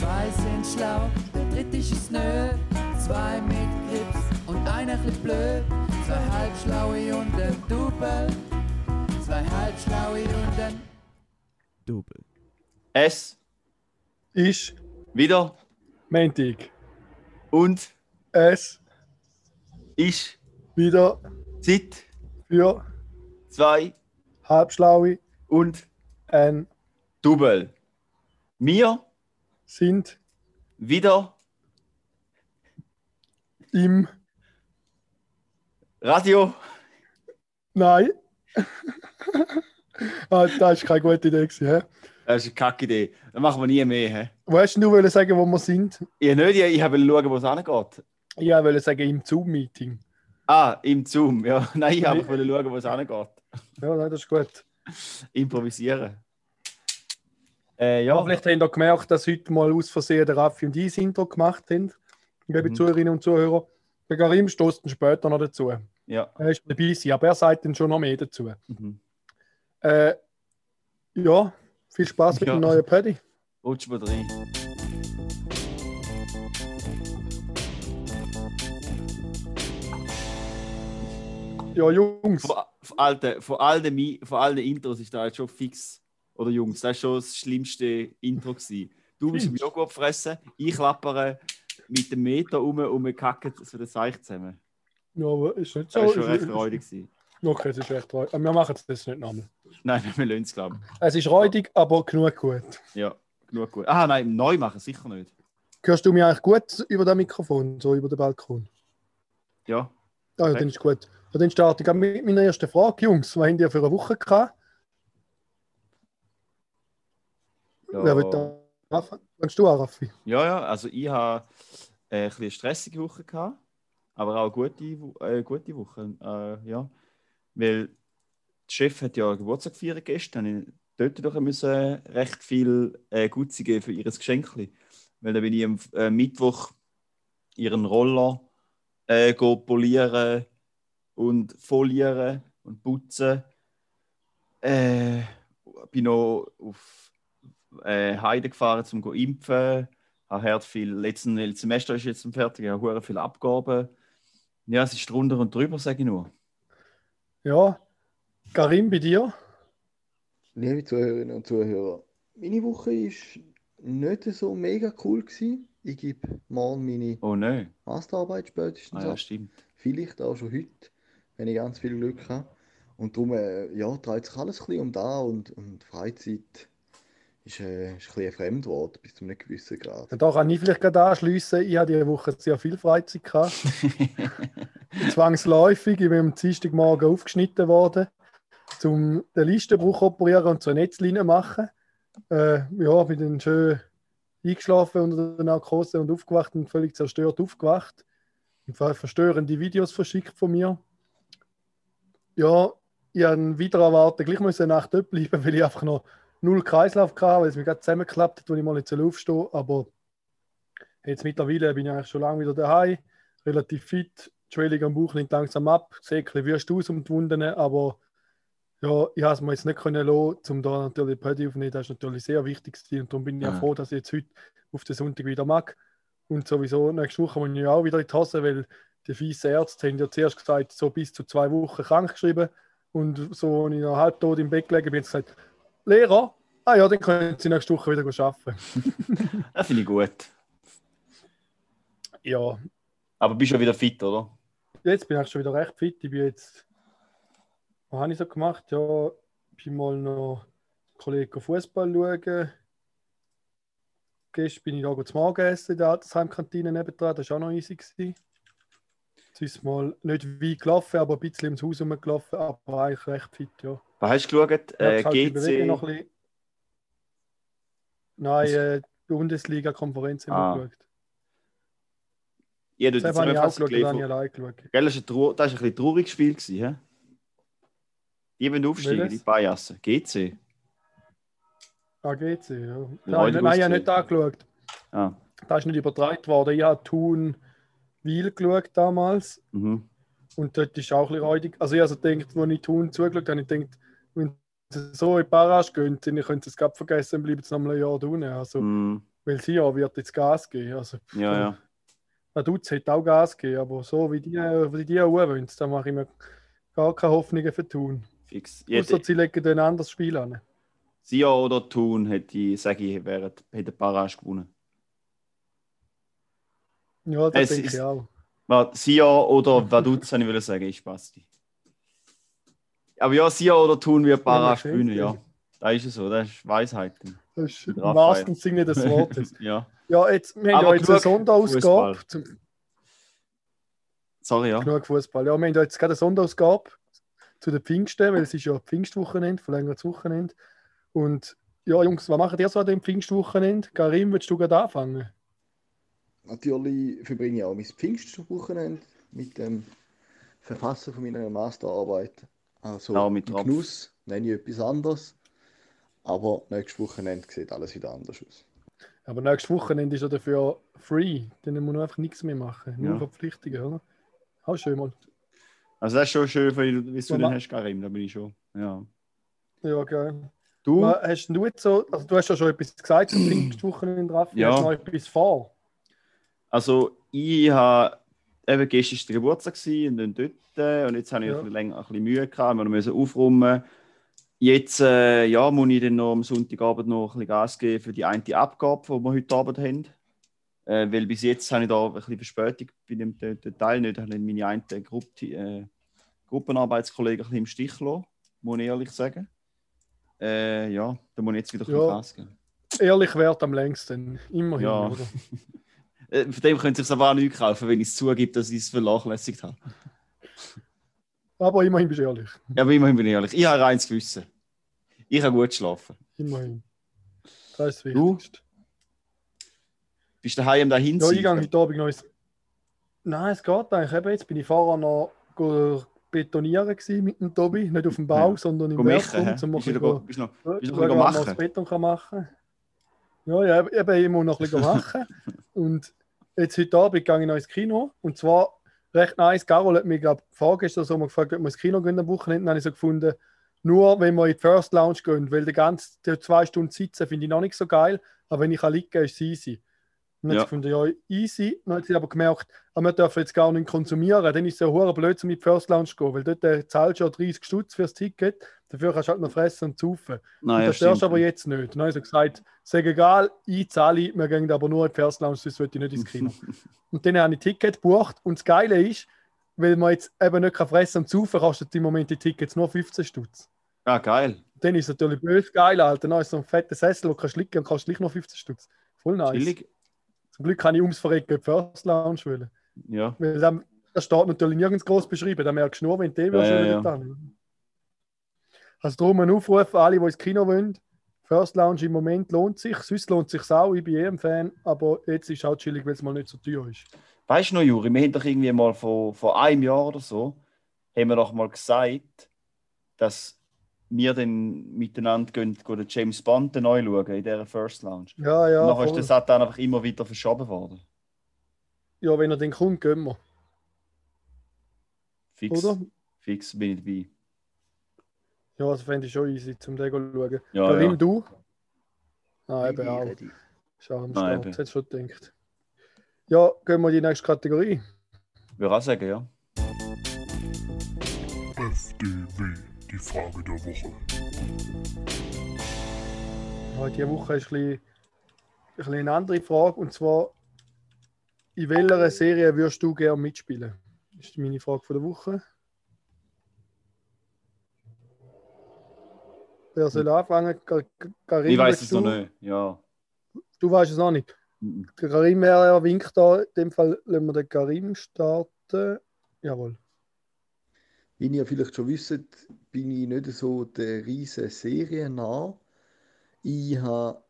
Zwei sind schlau, der dritte ist es nö. Zwei mit Grips und einer bisschen blöd. Zwei halbschlaue und ein Double. Zwei halbschlaue und ein Double. Es Ist wieder Montag. und Es ist wieder Zeit für zwei Halbschlaue und ein Double. Wir sind wieder im Radio. Nein. ah, das ist keine gute Idee. Gewesen? Das ist eine kacke Idee. Das machen wir nie mehr. He? Denn du wollen sagen, wo wir sind? Ich nicht, ich, habe schauen, wo es angeht. Ich wollte sagen, im Zoom-Meeting. Ah, im Zoom. Ja, nein, ich habe schauen, wo es angeht. Ja, nein, das ist gut. Improvisieren. Äh, ja, vielleicht habt ihr gemerkt, dass heute mal aus Versehen der Raffi und ich das Intro gemacht haben. Liebe Mhm. Zuhörerinnen und Zuhörer. Der Karim stoßt dann später noch dazu. ja. Er ist dabei, sein, aber er sagt dann schon noch mehr dazu. Mhm. Äh, ja, viel Spaß mit Ja. dem neuen Paddy. Rutsch mal rein. Ja, Jungs. Von, von, alten, von, all den, von all den Intros ist da jetzt schon fix. Oder Jungs, das war schon das schlimmste Intro. Gewesen. Du bist im Joghurt fressen, ich klappere mit dem Meter um und wir kacken so das Seich zusammen. Ja, aber ist nicht so. Das war schon recht räudig. Okay, es ist recht räudig. Wir machen jetzt nicht nochmal. Nein, wir lassen es, glaube Es ist räudig, aber genug gut. ich. Ja, genug gut. Ah, nein, neu machen, sicher nicht. Hörst du mich eigentlich gut über das Mikrofon, so über den Balkon? Ja. Ah, ja, dann ist gut. Ja, dann starte ich mit meiner ersten Frage. Jungs, was habt ihr für eine Woche gehabt? Ja, Wer will da anfangen? Kannst du an, Raffi? ja, ja, also ich habe äh, ein bisschen eine stressige Woche gehabt, aber auch eine gute, äh, gute Woche. Äh, ja. Weil der Chef hat ja Geburtstag gefeiert gestern. Ich dort doch müssen recht viel äh, Gutze geben für ihr Geschenk. Weil dann bin ich am äh, Mittwoch ihren Roller äh, go polieren und folieren und putzen. Äh, bin noch auf äh, Heide gefahren, um zu impfen. Habe hart viel, letzten letzten Semester ist jetzt fertig, ich habe hure viele Abgaben. Ja, es ist drunter und drüber, sage ich nur. Ja, Karim, bei dir? Liebe Zuhörerinnen und Zuhörer, meine Woche war nicht so mega cool. Gewesen. Ich gebe morgen meine Oh nein. Masterarbeit spätestens Ah, ja, ab. stimmt. Vielleicht auch schon heute, wenn ich ganz viel Glück habe. Und darum äh, ja, dreht sich alles ein bisschen um da und, und Freizeit ist, äh, ist ein bisschen ein Fremdwort bis zu einem gewissen Grad. Da kann ich vielleicht gerade anschließen. Ich hatte diese Woche sehr viel Freizeit. Gehabt. Zwangsläufig. Ich bin am Dienstagmorgen aufgeschnitten worden, um den Listenbruch operieren und so eine Netzlinie machen. Äh, ja, bin dann schön eingeschlafen unter der Narkose und aufgewacht und völlig zerstört aufgewacht. Und ver- verstörende Videos verschickt von mir. Ja, ich habe wieder erwartet, gleich müssen eine Nacht dort bleiben, weil ich einfach noch null Kreislauf hatte, weil es mir gerade zusammengeklappt hat, als ich mal nicht aufstehen soll. Aber jetzt mittlerweile bin ich eigentlich schon lange wieder daheim, relativ fit. Die Schwellung am Bauch nimmt langsam ab, sieht ein bisschen aus um die Wunden, aber ja, ich habe es mir jetzt nicht können lassen, um da natürlich Pödi aufzunehmen. Das ist natürlich sehr wichtig und darum bin ich Ja. froh, dass ich jetzt heute auf den Sonntag wieder mag. Und sowieso nächste Woche muss ich auch wieder in die Hose, weil die fiesen Ärzte haben ja zuerst gesagt, so bis zu zwei Wochen krank geschrieben. Und so, als ich noch halbtot im Bett gelegen bin, gesagt, Lehrer, ah ja, dann können Sie nächste Woche wieder arbeiten. Das finde ich gut. ja, Aber bist ja wieder fit, oder? jetzt bin ich schon wieder recht fit. Ich bin jetzt, was habe ich so gemacht? Ja, ich bin mal noch Kollegen Fußball schauen. Gestern bin ich da zum Morgenessen in der Altersheimkantine nebendran. Das war auch noch easy. Gewesen. Jetzt ist mal nicht weit gelaufen, aber ein bisschen ums Haus herumgelaufen, aber eigentlich recht fit, ja. Was hast du geschaut? Äh, jetzt GC. noch ein bisschen. Nein, äh, Bundesliga-Konferenz haben Ah. wir geschaut. Ja, du hast auch zusammenfassung geschaut, allein geschaut. Gell, das war ein, das ist ein bisschen trauriges Spiel. Gewesen, he? Die wollen aufsteigen, die Bajassen. GC. Ah, GC, ja. Ja, Nein, heute nein, ich habe nicht angeschaut. Ah. Das ist nicht übertragen worden. Ich habe Thun Wiel geschaut damals Mhm. und dort ist auch ein bisschen räudig. Also ich also gedacht, als ich Thun zugeschaut habe, ich gedacht, wenn sie so in die Barrage gehen, dann können sie es gerade vergessen und bleiben sie noch mal ein Jahr unten. Also Mhm. Weil sie ja wird jetzt Gas geben. Also, Ja, ja. Vaduz hat auch Gas gegeben, aber so wie die, wie die auch wollen, da mache ich mir gar keine Hoffnungen für tun. Fix. Außer Jede, sie legen ein anderes Spiel an. Sia oder Thun hätte, sage ich, wären, hätte Barrage gewonnen. Ja, das Es denke ist- ich auch. Sia oder Vaduz, ich will sagen, ist Basti. Aber ja, Sia oder Thun wird Barrage Ja, gewinnen, ja. okay. Da ist es so, das ist Weisheit. Das ist im wahrsten Sinne des Wortes. ja. Ja, jetzt, wir haben Aber ja jetzt eine Sonderausgabe. Zum, Sorry, ja. genug Fußball. Ja, wir haben ja jetzt gerade eine Sonderausgabe zu den Pfingsten, weil es ist ja Pfingstwochenende, verlängertes Wochenende. Und ja, Jungs, was macht ihr so an dem Pfingstwochenende? Karim, willst du gerade anfangen? Natürlich verbringe ich auch mein Pfingstwochenende mit dem Verfassen von meiner Masterarbeit. Also Auch mit Tropf. Genuss nenne ich etwas anderes. Aber nächstes Wochenende sieht alles wieder anders aus. Aber nächstes Wochenende ist ja dafür free. Dann muss man einfach nichts mehr machen. Nur Ja. Verpflichtungen, oder? Auch schön mal. Also das ist schon schön, wie du wie du Mama. den hast, Karim, da bin ich schon. Ja. Ja, geil. Du? Was Hast denn du jetzt so, also du hast ja schon etwas gesagt zum Pfingstwochenende, Raffi. Ja. Hast du noch etwas vor? Also ich habe eben gestern war der Geburtstag gewesen und dann dort und jetzt habe ich Ja. ein bisschen länger ein bisschen Mühe gehabt, wir müssen aufräumen. Jetzt äh, ja, muss ich dann noch am Sonntagabend noch ein bisschen Gas geben für die eine Abgabe, die wir heute Abend haben. Äh, weil bis jetzt habe ich da ein bisschen Verspätung bei dem Teil nicht. Ich habe meine eine Gruppe, äh, Gruppenarbeitskollegen ein bisschen im Stich gelassen, muss ich ehrlich sagen. Äh, ja, da muss ich jetzt wieder ein bisschen Ja. Gas geben. Ehrlich wert am längsten. Immerhin, Ja. Äh, von dem können Sie sich aber auch nicht kaufen, wenn ich es zugebe, dass ich es vernachlässigt habe. Aber immerhin bist du ehrlich. Ja, aber immerhin bin ich ehrlich. Ich habe reines Gewissen. Ich habe gut geschlafen. Immerhin. Das ist das Du? Bist du daheim dahin? Ja, ich gehe heute Abend noch ins... Nein, es geht eigentlich. Eben, jetzt bin ich vorher noch betonieren gewesen mit dem Tobi. Nicht auf dem Bau, Ja. sondern im? Werkraum. Um Bist go- bist noch, bist noch schauen, machen? Beton kann machen Ja, ja, eben, ich muss noch ein bisschen machen. Und jetzt heute Abend gehe ich noch ins Kino. Und zwar recht nice. Carol hat mich, vorgestern so gefragt, ob wir ins Kino gehen am Wochenende. Dann habe ich so gefunden, nur wenn wir in die First Lounge gehen, weil die ganze die zwei Stunden sitzen finde ich noch nicht so geil. Aber wenn ich liegen kann, ist es easy. Und dann Ja. gefunden, ja, easy. Dann hat sie aber gemerkt, ah, wir dürfen jetzt gar nicht konsumieren. Dann ist es ja hure blöd, um in die First Lounge zu gehen, weil dort äh, zahlst du ja 30 Stutz fürs Ticket. Dafür kannst du halt noch fressen und saufen. Nein, Und ja, das stimmt. du aber jetzt nicht. Dann habe ich so gesagt, sag egal, ich zahle, wir gehen aber nur in die First Lounge, sonst will ich nicht ins Kino. und dann habe ich Ticket gebucht und das Geile ist, weil man jetzt eben nicht kann fressen und saufen kostet im Moment die Tickets nur 15 Stutz. Ah, geil. Dann ist es natürlich böse geil, Alter. Dann ist so ein fetter Sessel, wo du kannst liegen und kannst gleich noch 15 Stutz. Voll nice. Chillig. Zum Glück kann ich ums Verrecken die First Lounge wollen. Ja. Weil dann, das steht natürlich nirgends groß beschrieben, da merkst du nur, wenn die Ja, ja, ja. Also darum ein Aufruf an alle, die ins Kino wollen. First Lounge im Moment lohnt sich, sonst lohnt sich auch, ich bin eh ein Fan, aber jetzt ist es auch chillig, weil es mal nicht so teuer ist. Weißt du noch, Juri, wir haben doch irgendwie mal vor, vor einem Jahr oder so, haben wir doch mal gesagt, dass wir dann miteinander gehen, gehen den James Bond neu schauen in dieser First Lounge. Ja, ja, Und nachher ist der Satan einfach immer wieder verschoben worden. ja wenn er den kommt, gehen wir, Fix. oder? Fix bin ich dabei. Ja, das fände ich schon easy, zum den zu schauen. Ja, Karim, ja. du? Ah, eben Ready, auch. Schau am Nein, Start, eben. du schon gedacht. Ja, gehen wir in die nächste Kategorie. Würde auch sagen, ja. FDW, die Frage der Woche. Ja, diese Woche ist ein bisschen, ein bisschen eine andere Frage. Und zwar, in welcher Serie würdest du gerne mitspielen? Das ist meine Frage von der Woche. Wer soll anfangen? Ka- Ka- Karim, Ich weiß es du? noch nicht. Ja. Du weißt es noch nicht. Mhm. Der Karim er, er winkt da. In dem Fall lassen wir den Karim starten. Jawohl. Wie ihr vielleicht schon wisst, bin ich nicht so der riesen Seriennah. Ich habe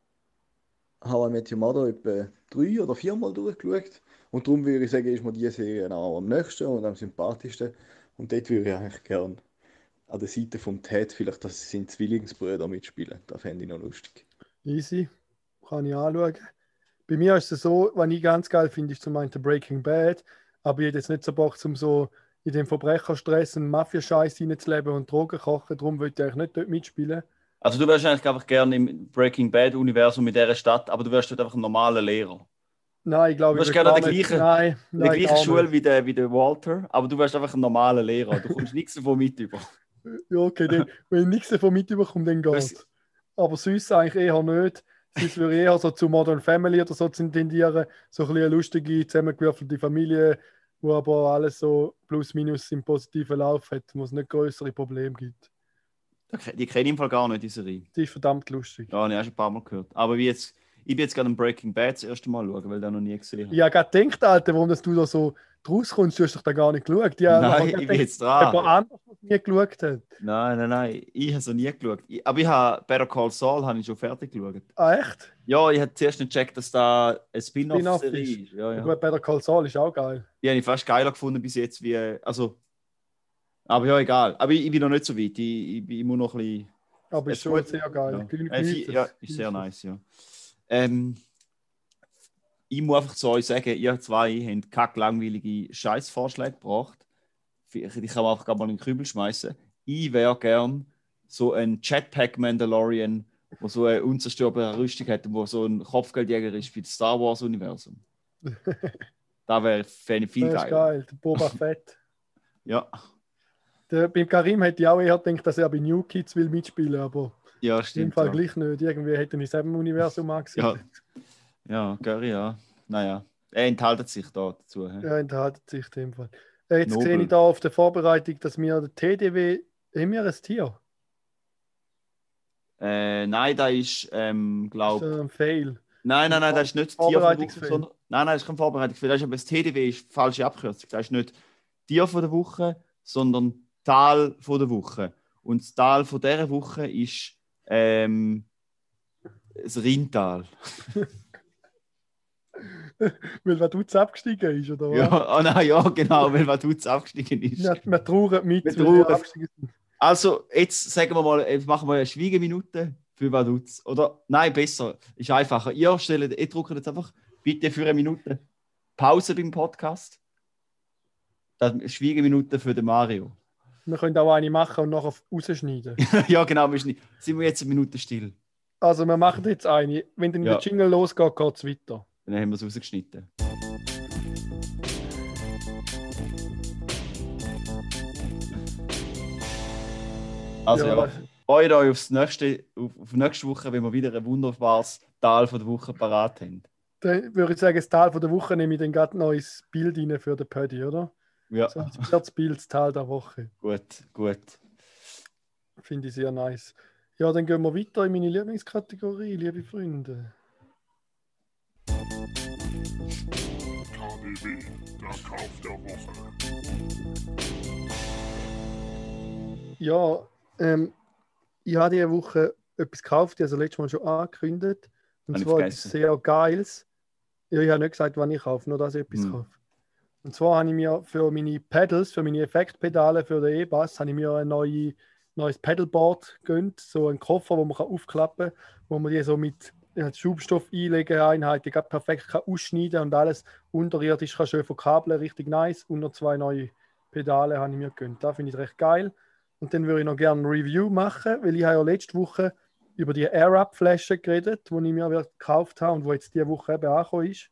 How I Met Your Mother etwa drei oder viermal durchgeschaut. Und darum würde ich sagen, ist mir diese Serie auch am nächsten und am sympathischsten. Und dort würde ich eigentlich gerne an der Seite von Ted vielleicht, dass seine Zwillingsbrüder mitspielen. Das fände ich noch lustig. Easy. Kann ich anschauen. Bei mir ist es so, was ich ganz geil finde, ist zum einen Breaking Bad. Aber ich hätte jetzt nicht so Bock, um so in dem Verbrecherstress und Mafia-Scheiß reinzuleben und Drogen kochen. Darum würde ich eigentlich nicht dort mitspielen. Also du wärst eigentlich einfach gerne im Breaking Bad-Universum mit dieser Stadt, aber du wärst dort einfach ein normaler Lehrer. Nein, ich glaube, Du ich gerne gar nicht- gleichen- Nein, In nein, der gleichen Schule wie der, wie der Walter, aber du wärst einfach ein normaler Lehrer. Du kommst nichts davon mit über. Ja, okay, dann, wenn ich nichts davon mitbekomme, dann Das- geht Aber sonst eigentlich eher nicht. Sonst würde ich eher so zu Modern Family oder so tendieren. So ein bisschen eine lustige, zusammengewürfelte Familie, wo aber alles so plus minus im positiven Lauf hat, wo es nicht größere Probleme gibt. Die kenne ich im Fall gar nicht, diese Reihe. Die ist verdammt lustig. Ja, ich habe schon ein paar Mal gehört. Aber wie jetzt, ich bin jetzt gerade im Breaking Bad das erste Mal schauen, weil ich das noch nie gesehen habe. Ich habe gerade gedacht, Alter, warum dass du da so draus kommst, du hast doch da gar nicht geschaut. Ja, Nein, ich bin jetzt Jemand dran. anderes, der nie geschaut hat. Nein, nein, nein. Ich habe so nie geschaut. Ich, aber ich habe Better Call Saul habe ich schon fertig geschaut. Ah, echt? Ja, ich habe zuerst nicht gecheckt, dass da Spin-off Spin-off-Serie ist. ist. Ja, Ja. Gut, Better Call Saul ist auch geil. Die habe ich fast geiler gefunden bis jetzt. Wie, also, aber ja, egal. Aber ich, ich bin noch nicht so weit. Ich, ich, ich muss noch ein bisschen. Aber ist schon sehr geil. Ja, äh, ja ist sehr nice, ja. Ähm, ich muss einfach zu euch sagen, ihr zwei habt kack langweilige Scheißvorschläge gebracht. Ich ich kann einfach mal in den Kübel schmeißen. Ich wäre gern so ein Jetpack Mandalorian, der so eine unzerstörbare Rüstung hat und wo so ein Kopfgeldjäger ist für das Star Wars Universum. da wäre ich viel Das ist geiler. geil. Der Boba Fett. Ja, Der, beim Karim hätte ich auch eher gedacht, dass er bei New Kids will mitspielen, aber ja, im stimmt. Fall Ja, gleich nicht. Irgendwie hätte er in diesem Universum angesehen. ja, ja Gary, ja. Naja, er enthaltet sich da dazu. hä? Er enthaltet sich in dem Fall. Äh, Jetzt Nobel. sehe ich da auf der Vorbereitung, dass wir der TDW, haben wir ein Tier? Äh, nein, da ist, ähm, Das glaube ist ein Fail. Nein, nein, nein, das ist nicht das Tier von der Woche, sondern, Nein, nein, das ist kein Vorbereitungsfilm. Das ist aber das TDW ist falsche Abkürzung. Das ist nicht Tier von der Woche, sondern Tal von der Woche. Und das Tal von dieser Woche ist ähm, das Rheintal. Weil Vaduz abgestiegen ist, oder was? Ja, oh nein, ja, genau, weil Vaduz abgestiegen ist. Wir, wir trauern mit, Wir weil trauern. abgestiegen sind. Also, jetzt sagen wir mal, jetzt machen wir eine Schweigeminute für Vaduz. Oder nein, besser, ist einfacher. Ihr stellt, ihr drückt jetzt einfach bitte für eine Minute Pause beim Podcast. Dann Schweigeminute für den Mario. Wir können auch eine machen und nachher rausschneiden. ja, genau, wir sind sind wir jetzt eine Minute still. Also wir machen jetzt eine. Wenn dann Ja. der Jingle losgeht, geht es weiter. Dann haben wir es rausgeschnitten. Also ja, freut euch aufs nächste, auf, auf nächste Woche, wenn wir wieder ein wunderbares Tal von der Woche parat haben. Dann würde ich sagen, das Tal von der Woche nehme ich dann gerade noch ins Bild rein für den Paddy, oder? Ja, So ein viertes Bild, das Tal der Woche. gut, gut. Finde ich sehr nice. Ja, dann gehen wir weiter in meine Lieblingskategorie, liebe Freunde. KDW, der Kauf der Woche. Ja, ähm, ich habe diese Woche etwas gekauft, ich habe es letztes Mal schon angekündigt. Und Habe ich zwar etwas sehr Geiles. Ja, ich habe nicht gesagt, wann ich kaufe, nur dass ich etwas Hm. kaufe. Und zwar habe ich mir für meine Pedals, für meine Effektpedale für den E-Bass, habe ich mir ein neue, neues Pedalboard gegönnt. So einen Koffer, wo man kann aufklappen kann, wo man die so mit Schubstoff einlegen Einheiten grad perfekt kann ausschneiden und alles unterirdisch kann schön verkabeln, richtig nice. Und noch zwei neue Pedale habe ich mir gegönnt. Das finde ich recht geil. Und dann würde ich noch gerne ein Review machen, weil ich habe ja letzte Woche über die Air-Up-Flasche geredet, die ich mir gekauft habe und wo jetzt diese Woche eben angekommen ist,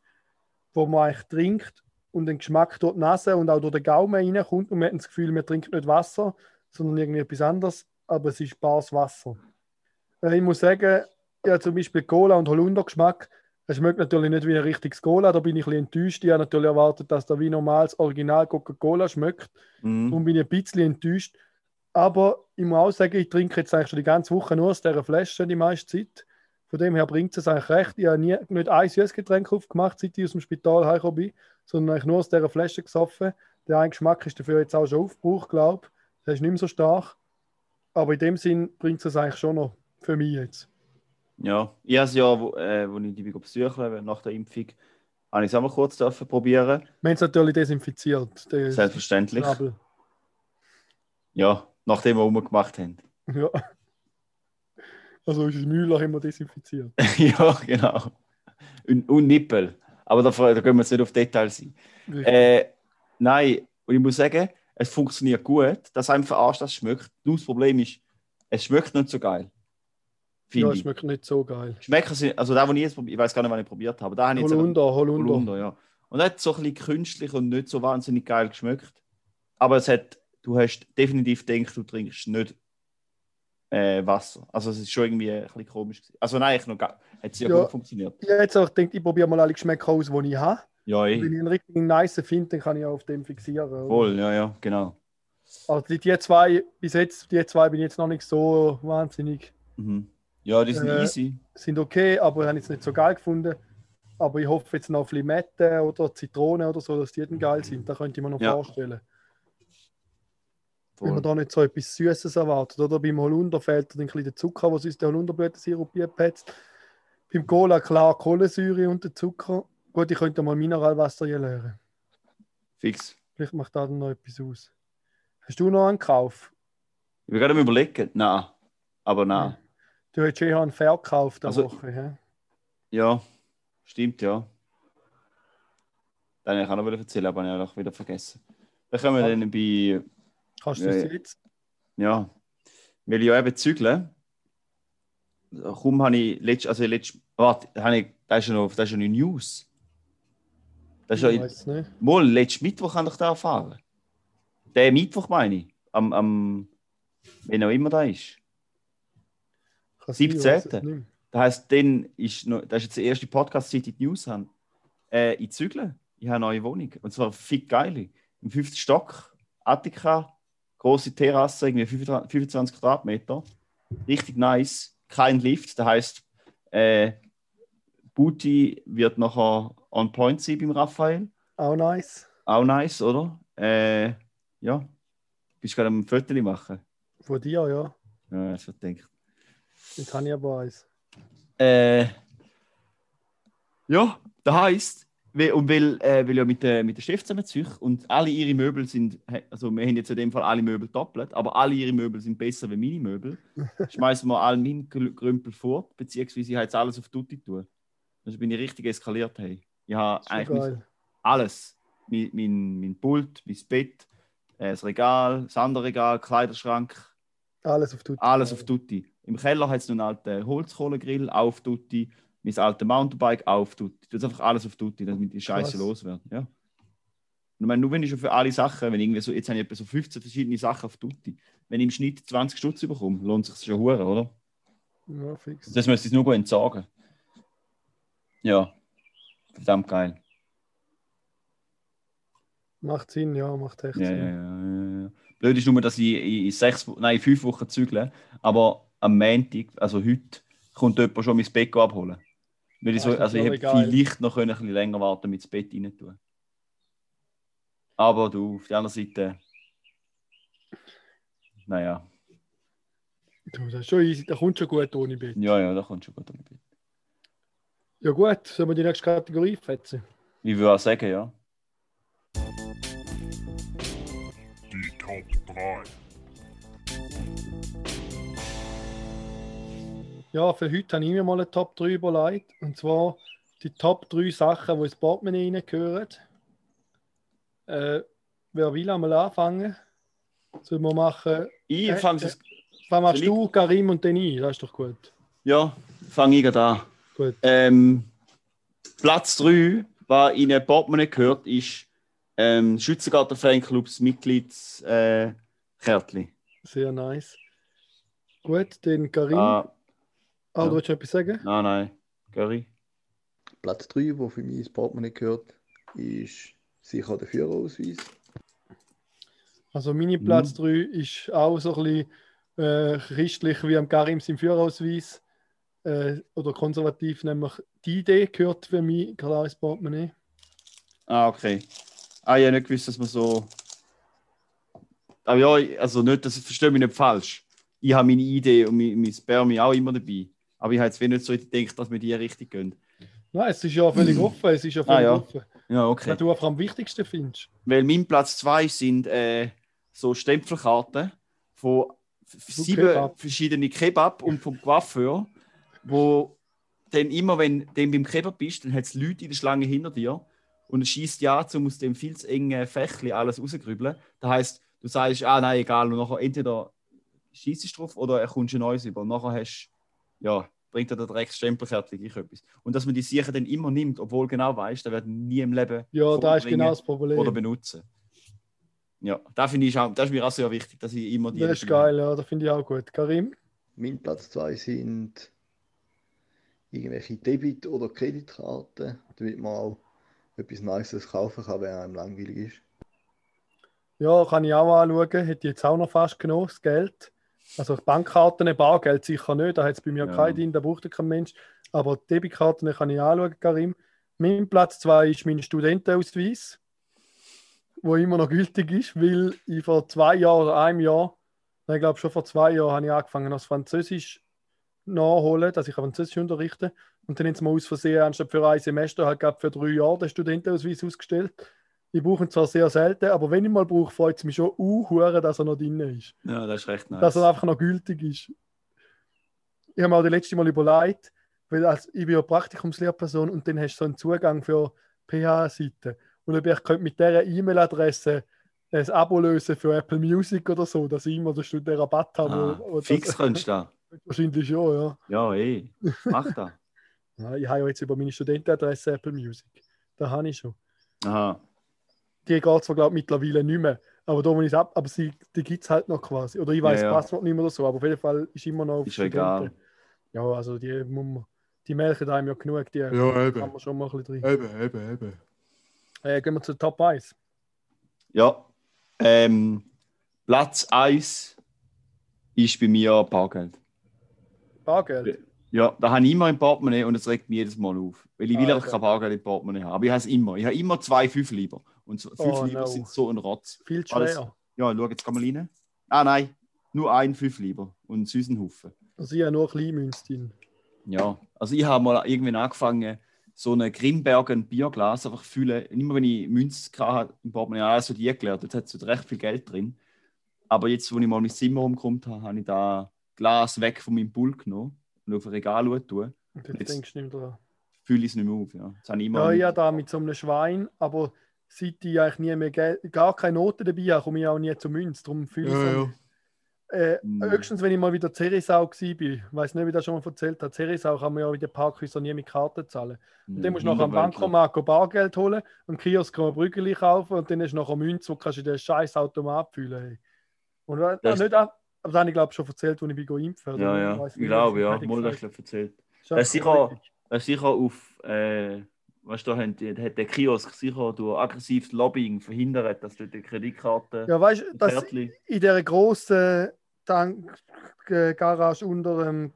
wo man eigentlich trinkt und den Geschmack durch die Nase und auch durch den Gaumen reinkommt und man hat das Gefühl, man trinkt nicht Wasser, sondern irgendwie etwas anderes, aber es ist bares Wasser. Äh, Ich muss sagen, ja, zum Beispiel Cola und Holunder-Geschmack, es schmeckt natürlich nicht wie ein richtiges Cola, da bin ich ein bisschen enttäuscht. Ich habe natürlich erwartet, dass da wie normales Original Coca-Cola schmeckt. Mhm. Darum bin ich ein bisschen enttäuscht. Aber ich muss auch sagen, ich trinke jetzt eigentlich schon die ganze Woche nur aus dieser Flasche die meiste Zeit. Von dem her bringt es eigentlich recht. Ich habe nie, nicht ein süßes Getränk aufgemacht, seit ich aus dem Spital heimgekommen bin, sondern eigentlich nur aus dieser Flasche gesoffen. Der eine Geschmack ist dafür jetzt auch schon aufgebraucht, glaube ich. Der ist nicht mehr so stark. Aber in dem Sinn bringt es eigentlich schon noch für mich jetzt. Ja, ich habe es ja, wo, äh, wo ich die bin besuchen nach der Impfung, habe ich es auch mal kurz dürfen probieren. Wir haben es natürlich desinfiziert. Selbstverständlich. Ja, nachdem wir rumgemacht haben. Ja. Also unser Müller haben wir desinfiziert. ja, genau. Und, und Nippel. Aber da, da gehen wir jetzt nicht auf Details ein. Äh, nein, und ich muss sagen, es funktioniert gut. Das einem verarscht, das schmeckt. Nur das Problem ist, es schmeckt nicht so geil. Ja, ich. schmeckt nicht so geil. Schmecken sind, also da, wo ich jetzt probiert, ich weiß gar nicht, wann ich probiert habe, da habe ich jetzt Holunder, Holunder. Holunder, ja. Und hat so ein bisschen künstlich und nicht so wahnsinnig geil geschmeckt. Aber es hat, du hast definitiv gedacht, du trinkst nicht äh, Wasser. Also es ist schon irgendwie ein bisschen komisch. Gewesen. Also nein, eigentlich noch gar, hat es ja, Ja. gut funktioniert. Ich habe jetzt auch gedacht, ich probiere mal alle Geschmäcker aus, die ich habe. Ja, Wenn eh. ich einen richtigen nice finde, dann kann ich auch auf dem fixieren. Voll, ja, ja, genau. Also die, die zwei, bis jetzt, die zwei bin ich jetzt noch nicht so wahnsinnig, Mhm. Ja, die sind Äh, easy. sind okay, aber ich habe jetzt nicht so geil gefunden. Aber ich hoffe jetzt noch auf Limette oder Zitrone oder so, dass die dann geil sind. Da könnte ich mir noch Ja. vorstellen. Wenn Voll. man da nicht so etwas Süßes erwartet. Oder beim Holunder fehlt dann ein bisschen der Zucker, was uns der Holunderblütensirup beigesetzt. Beim Cola klar Kohlensäure und der Zucker. Gut, ich könnte mal Mineralwasser hier leeren. Fix. Vielleicht macht da dann noch etwas aus. Hast du noch einen Kauf? Ich will gerade mal überlegen. Nein. Aber nein. Du hast eh einen verkauft der Also- Woche. hä? Ja, stimmt, ja. Dann kann ich auch noch erzählen, aber ich habe auch wieder vergessen. Dann kommen wir dann bei, Kannst du das ja. jetzt? ja, weil ich ja eben zügle. Kaum habe ich letzt, also letzt, warte, habe ich, das ist ja noch, das ist ja noch News. Das ist Ich ja, weiß nicht. mal, letzten Mittwoch kann ich da erfahren. Der Mittwoch meine ich. Am, am, wenn auch immer da ist. Kann sein, ich weiss es 17.. nicht mehr. Das heisst, dann ist noch, das ist jetzt die erste Podcast-Zeit, die die News haben. Äh, ich zügle. Ich habe eine neue Wohnung. Und zwar viel geil. Im fünften Stock, Attika, große Terrasse, irgendwie 25 25 Quadratmeter. Richtig nice. Kein Lift. Das heisst, äh, Booty wird nachher on point sein beim Raphael. Auch nice. Auch nice, oder? Äh, ja. Bist du gerade am Foto machen? Von dir, ja. Ja, das wird gedacht. Jetzt habe ich aber eins. Äh, ja, das heisst, und weil, äh, weil ja mit der, mit der Chef zusammenziehe und alle ihre Möbel sind, also wir haben jetzt in dem Fall alle Möbel doppelt, aber alle ihre Möbel sind besser als meine Möbel. Schmeißen wir all meinen Grümpel fort, beziehungsweise ich habe jetzt alles auf Tutti tun. Also bin ich richtig eskaliert. Hey. Ich habe eigentlich alles. Mein, mein, mein Pult, mein Bett, äh, das Regal, das andere Regal, Kleiderschrank, Alles auf Tutti. alles auf Tutti. Im Keller hat es noch einen alten Holzkohlegrill auf Tutti, mein altes Mountainbike auf Tutti. Du einfach alles auf Tutti, damit die Scheiße Krass. loswerden. Ja. Und ich meine, nur wenn ich schon für alle Sachen, wenn irgendwie so, jetzt habe ich etwa so 15 verschiedene Sachen auf Tutti. Wenn ich im Schnitt 20 Stutz bekomme, lohnt sich schon hure, oder? Ja, fix. Das müsste ich nur gut entsorgen. Ja, verdammt geil. Macht Sinn, ja, macht echt Ja, Sinn. ja, ja. Blöd ist nur, dass ich in sechs, nein, in fünf Wochen zügle, aber am Montag, also heute, kommt jemand schon mein Bett abholen. Weil ich, so, also ich hätte vielleicht noch können, ein bisschen länger warten mit ins Bett rein tun. Aber du, auf der anderen Seite, naja, Du, das ist schon easy. Da kommt schon gut ohne Bett. ja, ja, da kommt schon gut mit Bett. Ja gut, sollen wir die nächste Kategorie fetzen? Ich würde auch sagen, ja. Die Top 3. Ja, für heute habe ich mir mal eine Top 3 überlegt. Und zwar die Top 3 Sachen, die ins Portemonnaie reingehören. Äh, wer will einmal anfangen? Sollen wir machen? Ich Äh, fange es. Was machst du, Karim und dann ich? Das ist doch gut. Ja, fange ich gerade an. Gut. Ähm, Platz 3, was in ein Portemonnaie gehört, ist ähm, Schützengarten Fanclubs Mitgliedskärtchen. Äh. Sehr nice. Gut, dann Karim. ah, Ah, ja. du willst etwas sagen? nein, nein. Curry. Platz 3, wo für mich ins Portemonnaie gehört, ist sicher der Führerausweis. Also meine Mhm. Platz 3 ist auch so ein bisschen äh, christlich wie am Karim sein Führerausweis. Äh, oder konservativ, nämlich die Idee gehört für mich klar ins Portemonnaie. Ah, okay. Ah, ich habe nicht gewusst, dass man so. Aber ja, also nicht, das verstehe mich nicht falsch. Ich habe meine Idee und mein, mein Spermi auch immer dabei. Aber ich habe jetzt nicht so gedacht, dass wir die Richtung gehen. Nein, es ist ja völlig offen. Es ist ja völlig Ah, ja. offen. Ja, okay. Was du einfach am wichtigsten findest. Weil mein Platz 2 sind äh, so Stempelkarten von sieben Kebab. verschiedenen Kebab und vom Coiffeur, wo dann immer, wenn du beim Kebab bist, dann hat es Leute in der Schlange hinter dir und es schießt ja um aus dem viel zu engen Fächli alles rausgrübeln. Das heißt, du sagst, ah nein, egal, und nachher entweder schießt du drauf oder er kommst ein neues über. Und nachher hast ja, bringt dir der Drecksstempelkärtchen gleich etwas. Und dass man die Sachen dann immer nimmt, obwohl genau weiß, der wird nie im Leben Ja, da ist genau das Problem. oder benutzen. Ja, da finde ich auch, das ist mir auch sehr wichtig, dass ich immer die. Das ist geil, ja, das finde ich auch gut. Karim? Mein Platz 2 sind irgendwelche Debit- oder Kreditkarten, damit man auch etwas Nices kaufen kann, wenn einem langweilig ist. Ja, kann ich auch anschauen. Hätte ich jetzt auch noch fast genommen, das Geld. Also Bankkarten, Bargeld sicher nicht, da hat es bei mir Ja. keinen drin, da braucht kein Mensch. Aber Debitkarten kann ich anschauen, Karim. Mein Platz 2 ist mein Studentenausweis, wo immer noch gültig ist, weil ich vor zwei Jahren oder einem Jahr, ich glaube schon vor zwei Jahren, habe ich angefangen, das Französisch nachholen, dass ich Französisch unterrichte. Und dann haben sie mir aus Versehen, anstatt für ein Semester, halt gerade für drei Jahre den Studentenausweis ausgestellt. Ich brauche ihn zwar sehr selten, aber wenn ich mal brauche, freut es mich schon uh, dass er noch drin ist. Ja, das ist recht nice. Dass er einfach noch gültig ist. Ich habe mir auch das letzte Mal überlegt, weil als, ich bin ja Praktikumslehrperson und dann hast du so einen Zugang für PH-Seiten. Und ob ich könnte mit dieser E-Mail-Adresse ein Abo lösen für Apple Music oder so, dass ich immer den den Rabatt habe. ah, wo- wo fix das- könntest du da. Wahrscheinlich schon, ja. Ja, eh. Mach das. ja. Ich habe ja jetzt über meine Studentenadresse Apple Music. Da habe ich schon. Aha. Die geht zwar, glaube ich, mittlerweile nicht mehr. Aber da, wo ich ab, aber sie, die gibt es halt noch quasi. Oder ich weiß Ja, das ja. Passwort nicht mehr oder so, aber auf jeden Fall ist immer noch auf Ist egal. Ja, also die, muss man, die melken einem ja genug, die Ja, kann eben. man schon mal ein bisschen drin. Eben, eben, eben. Äh, gehen wir zu Top 1. Ja. Ähm, Platz 1 ist bei mir Bargeld. Bargeld. Ja, da habe ich immer im Portemonnaie und es regt mich jedes Mal auf. Weil ich will Ah, einfach okay. kein Bargeld im Portemonnaie haben. Aber ich habe es immer. Ich habe immer zwei fünf lieber. Und so, fünf Oh, lieber no. sind so ein Rotz. Viel zu schwer. Ja, schau, jetzt kann man rein. Ah nein, nur ein fünf lieber und ein Haufen. Also ich habe nur Kleinmünze drin. Ja, also ich habe mal irgendwann angefangen, so eine Grimbergen Bierglas einfach füllen. Immer wenn ich Münze hatte im Portemonnaie, habe ich so die gelernt. Jetzt hat es recht viel Geld drin. Aber jetzt, wo ich mal mein Zimmer umgekommen habe, habe ich da Glas weg von meinem Pult genommen und auf ein Regal tun. Und jetzt, Jetzt- denkst du nicht mehr dran. Fühle ich es nicht mehr auf. Ja, das habe ich immer Ja, ich habe da mit so einem Schwein, aber seit ich eigentlich nie mehr Geld, gar keine Noten dabei habe, komme ich auch nie zu Münze. Darum fühle ich Ja, so ja. Äh, Mm. Höchstens, wenn ich mal wieder Ceresau war. Ich weiß nicht, wie das schon mal erzählt hat. Ceresau kann man ja in den Parkhäusern nie mit Karten zahlen. Und dann musst du nachher am. Bankomat go Bargeld holen, am Kiosk kann man Brügeli kaufen und dann hast du nachher Münze, wo kannst du den scheiß Automat füllen. Hey. Und äh, Das- nicht ab, aber das habe ich glaube schon erzählt, als ich bin impfen. Ja, ja, weiss ich nicht, glaube, ja. Mal das erzählt. Das ist sicher, das ist sicher auf, äh, weißt du, da hat der Kiosk sicher durch aggressives Lobbying verhindert, dass dort die Kreditkarte Ja, weißt du, dass in dieser grossen Tank äh, Garage unter dem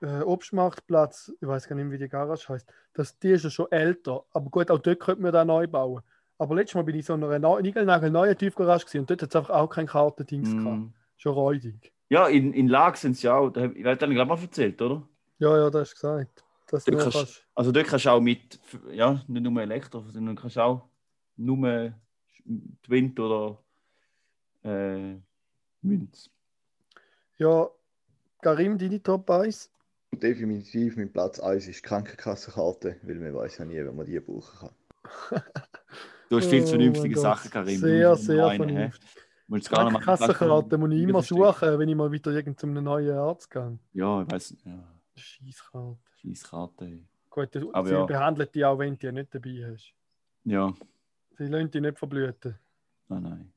äh, Obstmarktplatz, ich weiß gar nicht, wie die Garage heißt, das, die ist ja schon älter. Aber gut, auch dort könnte man da neu bauen. Aber letztes Mal bin ich in so einer neu- niegelnagelneuen Tiefgarage gewesen und dort hat es einfach auch kein Kartendings gehabt. Mm. Schon räudig. Ja, in, in Lag sind sie auch. Ich weiß nicht, glaube mal erzählt, oder? Ja, ja, das hast du gesagt. Dass du Dort nur kannst- kannst. Also dort kannst du auch mit, ja, nicht nur Elektro, sondern kannst auch nur Twint oder äh, Münz. Ja, Karim, deine Top 1? Definitiv mein Platz 1 ist die Krankenkassenkarte, weil man weiß ja nie, wenn man die brauchen kann. Du hast viel zu Oh vernünftige Sachen. Karim. Du Sehr, sehr eine, hä? vernünftig. Du musst gar nicht mal- Kassenkarte muss ich immer suchen, wenn ich mal wieder irgend zu einem neuen Arzt gehe. Ja, ich weiß nicht. Ja, Scheisskarte. Scheisskarte. Gut, Aber sie ja. behandeln dich auch, wenn du die nicht dabei hast. Ja, Sie lassen dich nicht verblüten. nein,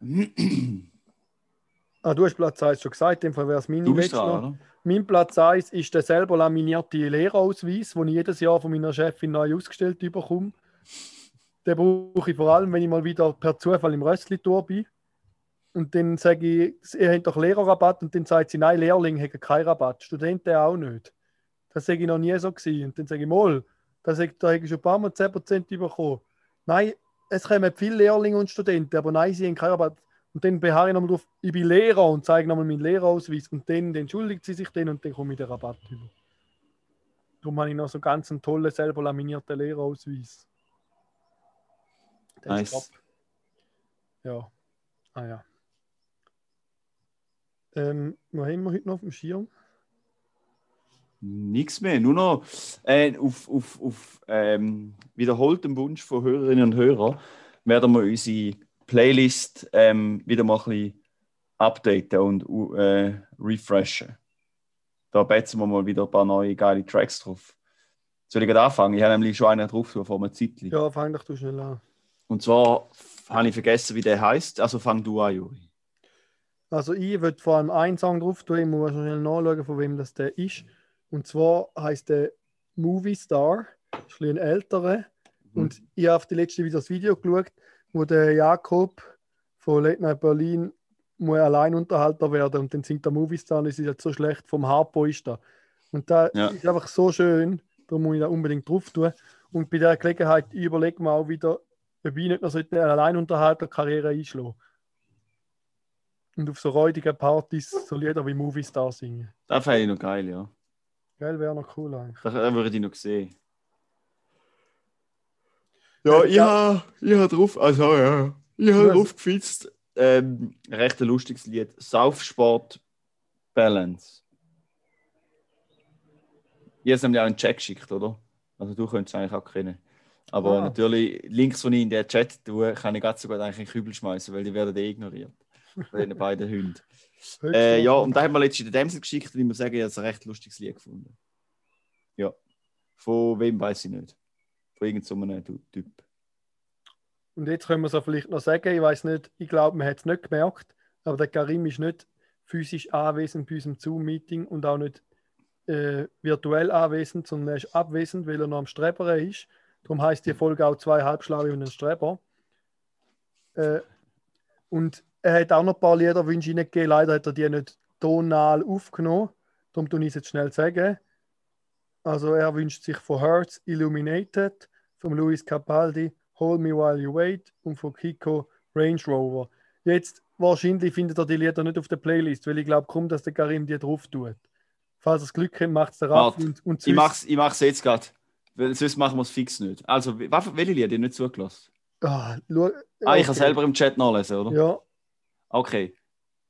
nein. Ah, du hast Platz 1 schon gesagt, in dem Fall wäre es meine Du bist dran, oder? Mein Platz 1 ist der selber laminierte Lehrerausweis, den ich jedes Jahr von meiner Chefin neu ausgestellt bekomme. Den brauche ich vor allem, wenn ich mal wieder per Zufall im Röstli-Tour bin. Und dann sage ich, ihr habt doch Lehrerrabatt. Und dann sagt sie, nein, Lehrlinge haben keinen Rabatt, Studenten auch nicht. Das sage ich noch nie so gewesen. Und dann sage ich, mal, da sage ich, da habe ich schon ein paar Mal 10% bekommen. Nein, es kommen viele Lehrlinge und Studenten, aber nein, sie haben keinen Rabatt. Und dann beharre ich nochmal drauf, ich bin Lehrer und zeige nochmal meinen Lehrerausweis. Und dann entschuldigt sie sich dann und dann komme ich den Rabatt über. Darum habe ich noch so ganz einen tollen, selber laminierten Lehrerausweis. Der Nice. Ja. Ah ja. Ähm, was haben wir heute noch auf dem Schirm? Nichts mehr, nur noch äh, auf, auf, auf ähm, wiederholtem Wunsch von Hörerinnen und Hörern werden wir unsere Playlist ähm, wieder mal ein bisschen updaten und uh, äh, refreshen. Da betzen wir mal wieder ein paar neue geile Tracks drauf. Soll ich gerade anfangen? Ich habe nämlich schon einen drauf vor einem Zeitchen. Ja, fang doch du schnell an. Und zwar habe ich vergessen, wie der heißt. Also fang du an, Juri. Also ich würde vor allem einen Song drauf tun, ich muss schnell nachschauen, von wem das der ist. Und zwar heißt der Movie Star, ist ein bisschen ein älterer. Mhm. Und ich habe auf die letzte wieder das Video geschaut, wo der Jakob von Late Night Berlin muss Alleinunterhalter werden und dann singt der Movie Star und es ist jetzt so schlecht, vom Harpo ist da. Und da Ja. ist einfach so schön, da muss ich da unbedingt drauf tun. Und bei der Gelegenheit überlege ich mir auch wieder, ob ich nicht noch so eine Alleinunterhalter-Karriere einschlagen. Und auf so räudigen Partys so Lieder wie Movie Star singen. Das fände ich noch geil, ja. Geil, wäre noch cool eigentlich. Das das würde ich noch sehen. Ja, ich habe ich hab drauf, also ja, ich habe drauf gefitzt, ähm, recht ein lustiges Lied, Saufsport Balance. Habe es nämlich auch in den Chat geschickt, oder? Also du könntest es eigentlich auch kennen. Aber Ah. natürlich, Links, die ich in den Chat tue, kann ich ganz so gut eigentlich in den Kübel schmeißen, weil die werden eh ignoriert. Von den beiden Hunden. Äh, ja, und da haben wir letztens den Dämsel geschickt und ich muss sagen, ich habe es ein recht lustiges Lied gefunden. Ja. Von wem weiß ich nicht. Von irgendeinem so Typ. Und jetzt können wir es auch vielleicht noch sagen, ich weiß nicht, ich glaube, man hat es nicht gemerkt, aber der Karim ist nicht physisch anwesend bei unserem Zoom-Meeting und auch nicht äh, virtuell anwesend, sondern er ist abwesend, weil er noch am Strebern ist. Darum heißt die Folge auch zwei Halbschlaue und ein Streber. Äh, und er hat auch noch ein paar Liederwünsche hineingegeben, leider hat er die nicht tonal aufgenommen. Darum tue ich es jetzt schnell sagen. Also er wünscht sich von Hertz Illuminated, von Luis Capaldi, Hold Me While You Wait und von Kiko Range Rover. Jetzt wahrscheinlich findet er die Lieder nicht auf der Playlist, weil ich glaube kaum, dass der Karim die drauf tut. Falls er das Glück hat, macht es der Raf Warte, und, und Ich sonst- mach's, ich mach's jetzt gerade. Sonst machen wir es fix nicht. Also, welche Lieder? Nicht zugelassen. Ah, schau, Ah, ich kann okay. selber im Chat nachlesen, oder? Ja, Okay.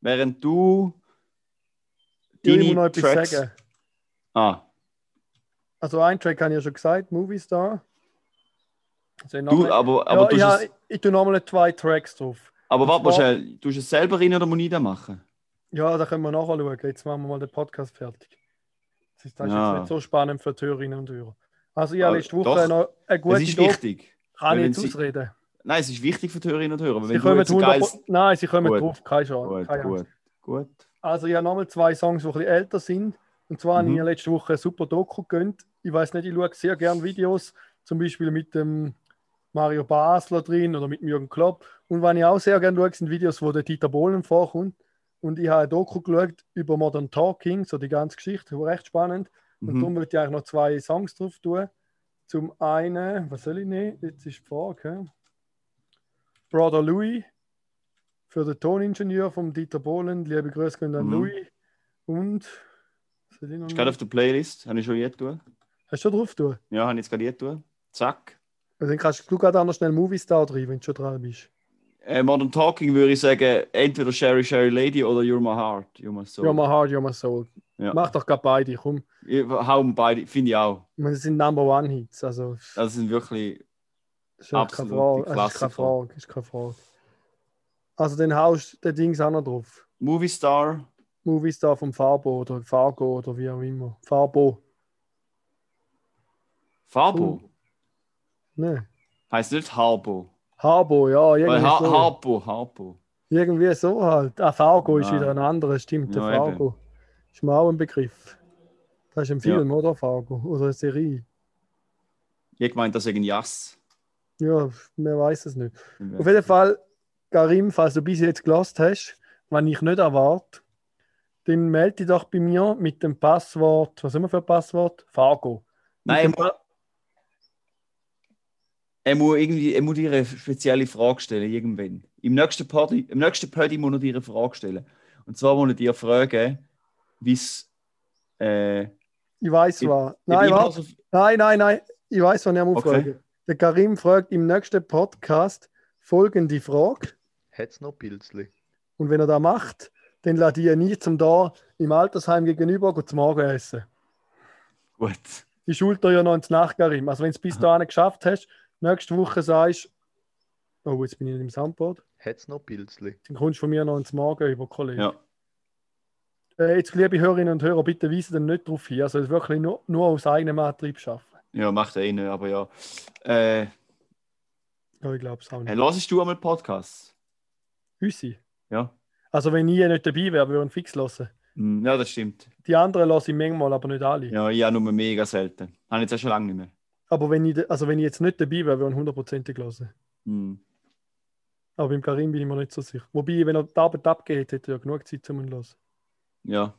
Während du. ich deine immer noch etwas Tracks- sagen. Ah, Also ein Track habe ich ja schon gesagt, Movie Star. Also ich du, aber, aber, ja, du ich, hast ha- ich tue nochmal zwei Tracks drauf. aber warte mal schnell. Du hast es selber rein oder muss ich das machen? Ja, da können wir nachher schauen. Jetzt machen wir mal den Podcast fertig. Das ist, das Ja. jetzt nicht so spannend für die Hörerinnen und Hörer. Also ich habe Ah, letzte Woche doch. noch eine gute Es ist Doku- wichtig. Kann ich jetzt sie- ausreden? Nein, es ist wichtig für die Hörerinnen und Hörer. aber Sie kommen jetzt ein 100 geiles... Nein, sie kommen Gut. drauf. Keine Chance. Gut, Keine gut, gut. Also ich habe nochmal zwei Songs, die ein bisschen älter sind. Und zwar habe Mhm. ich mir letzte Woche eine super Doku gegönnt. Ich weiß nicht, ich schaue sehr gerne Videos, zum Beispiel mit dem Mario Basler drin oder mit Jürgen Klopp. Und was ich auch sehr gerne schaue, sind Videos, wo der Dieter Bohlen vorkommt. Und ich habe eine Doku geschaut über Modern Talking, so die ganze Geschichte, war recht spannend. Und Mhm. darum würde ich eigentlich noch zwei Songs drauf tun. Zum einen, was soll ich nehmen? Jetzt ist die Frage. Brother Louis für den Toningenieur vom Dieter Bohlen. Liebe Grüße gehen an Mhm. Louis. Und. Ist gerade auf der Playlist. Habe ich schon jetzt tun? Hast du schon drauf tun? Ja, habe ich jetzt gerade jetzt tun. Zack. Also dann kannst du gerade auch noch schnell Movie Star drin, wenn du schon dran bist. Äh, Modern Talking würde ich sagen, entweder Sherry Sherry Lady oder You're My Heart. You're My Soul. You're my heart, you're my soul. Ja. Mach doch gerade beide, komm. Ich hau beide, finde ich auch. Ich meine, Das sind Number One Hits. Also, Das sind wirklich. Das ist ja keine Frage. Ist keine. Frage. Ist keine Frage. Also, dann haust du den Dings auch noch drauf. Movie Star. Movie Star vom Farbo oder Fargo oder wie auch immer. Farbo. Fabo. Ne. Heißt nicht Harbo. Harbo, ja, Weil irgendwie ha so. Harbo, Harbo. Irgendwie so halt. Ah, Fargo ist Ja. wieder ein anderes, stimmt, der Ja, eben. Fargo. Ist mir auch ein Begriff. Das ist ein Ja. Film, oder Fargo? Oder eine Serie. Ich gemeint, das ist ein Jass. Ja, man weiß es nicht. Auf jeden Fall, Karim, falls du bis jetzt gelost hast, wenn ich nicht erwarte, dann melde dich doch bei mir mit dem Passwort, was wir für ein Passwort? Fargo. Nein, er muss, er muss irgendwie, er muss dir eine spezielle Frage stellen, irgendwann. Im nächsten Party, im nächsten Party muss er dir eine Frage stellen. Und zwar muss er dir fragen, wie es. Äh, ich weiß was. Nein, immer warte. so- nein, nein, nein. Ich weiß, was ich muss Okay. fragen. Der Karim fragt im nächsten Podcast folgende Frage. Hat's noch Pilzli? Und wenn er das macht, dann lade ich ihn nie zum da im Altersheim gegenüber gut zum Morgen essen. Gut. Ich schuld dir ja noch ins Nachgarim. Also wenn du es bis dahin geschafft hast, nächste Woche sagst oh, jetzt bin ich nicht im Soundboard, Hat's noch Pilzli? dann kommst du von mir noch ins Morgen über Kollegen. Ja. äh, jetzt, liebe Hörerinnen und Hörer, bitte weisen dann nicht darauf hin. Also wirklich nur, nur aus eigenem Antrieb schaffen. Ja, macht eh nicht, aber ja. Äh, Ja, ich glaube es auch nicht. hörst du einmal Podcasts? Unsere. Ja. Also wenn ich nicht dabei wäre, würden wir fix hören. Hm, ja, das stimmt. Die anderen lasse ich manchmal, aber nicht alle. Ja, ich auch nur mega selten. Habe ich jetzt auch schon lange nicht mehr. Aber wenn ich, also wenn ich jetzt nicht dabei wäre, würden wir hundertprozentig hören. Hm. Aber beim Karim bin ich mir nicht so sicher. Wobei, wenn er die Arbeit abgeht, hätte er ja genug Zeit, um ihn zu hören. Ja.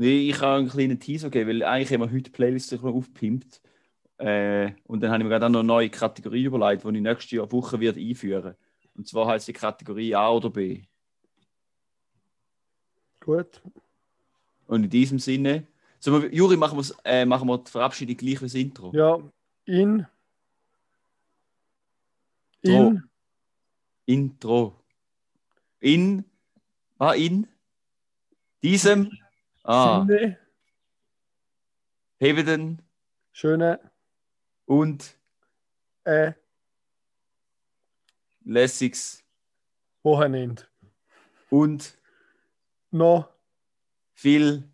Nee, ich habe einen kleinen Teaser gegeben, weil eigentlich haben wir heute Playlist aufgepimpt. Äh, und dann habe ich mir gerade auch noch eine neue Kategorie überlegt, die ich nächste Jahr Woche wird einführen Und zwar heißt die Kategorie A oder B. Gut. Und in diesem Sinne, so, Juri, machen, äh, machen wir die Verabschiedung gleich wie das Intro. Ja, in. In. Intro. In. Ah, in. Diesem. Ah, Sinne. Hebeden Schöne. und Äh, lässiges Wochenende. und Noch viel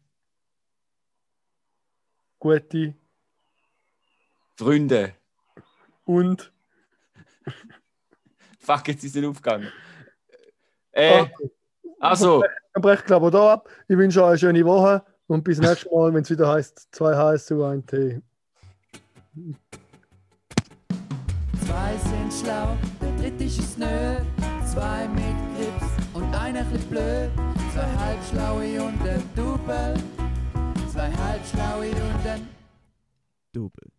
gute Freunde. und. Fuck, jetzt ist nicht aufgegangen. Äh, Okay. Also, Dann breche ich glaube ich da ab. Ich wünsche euch eine schöne Woche und bis nächstes Mal, wenn es wieder heißt 2 HSU 1 T. Zwei sind schlau, der dritte ist nö. Zwei mit Grips und einer chli blöd. Zwei halbschlaue und ein Double. Zwei halbschlaue und ein Double.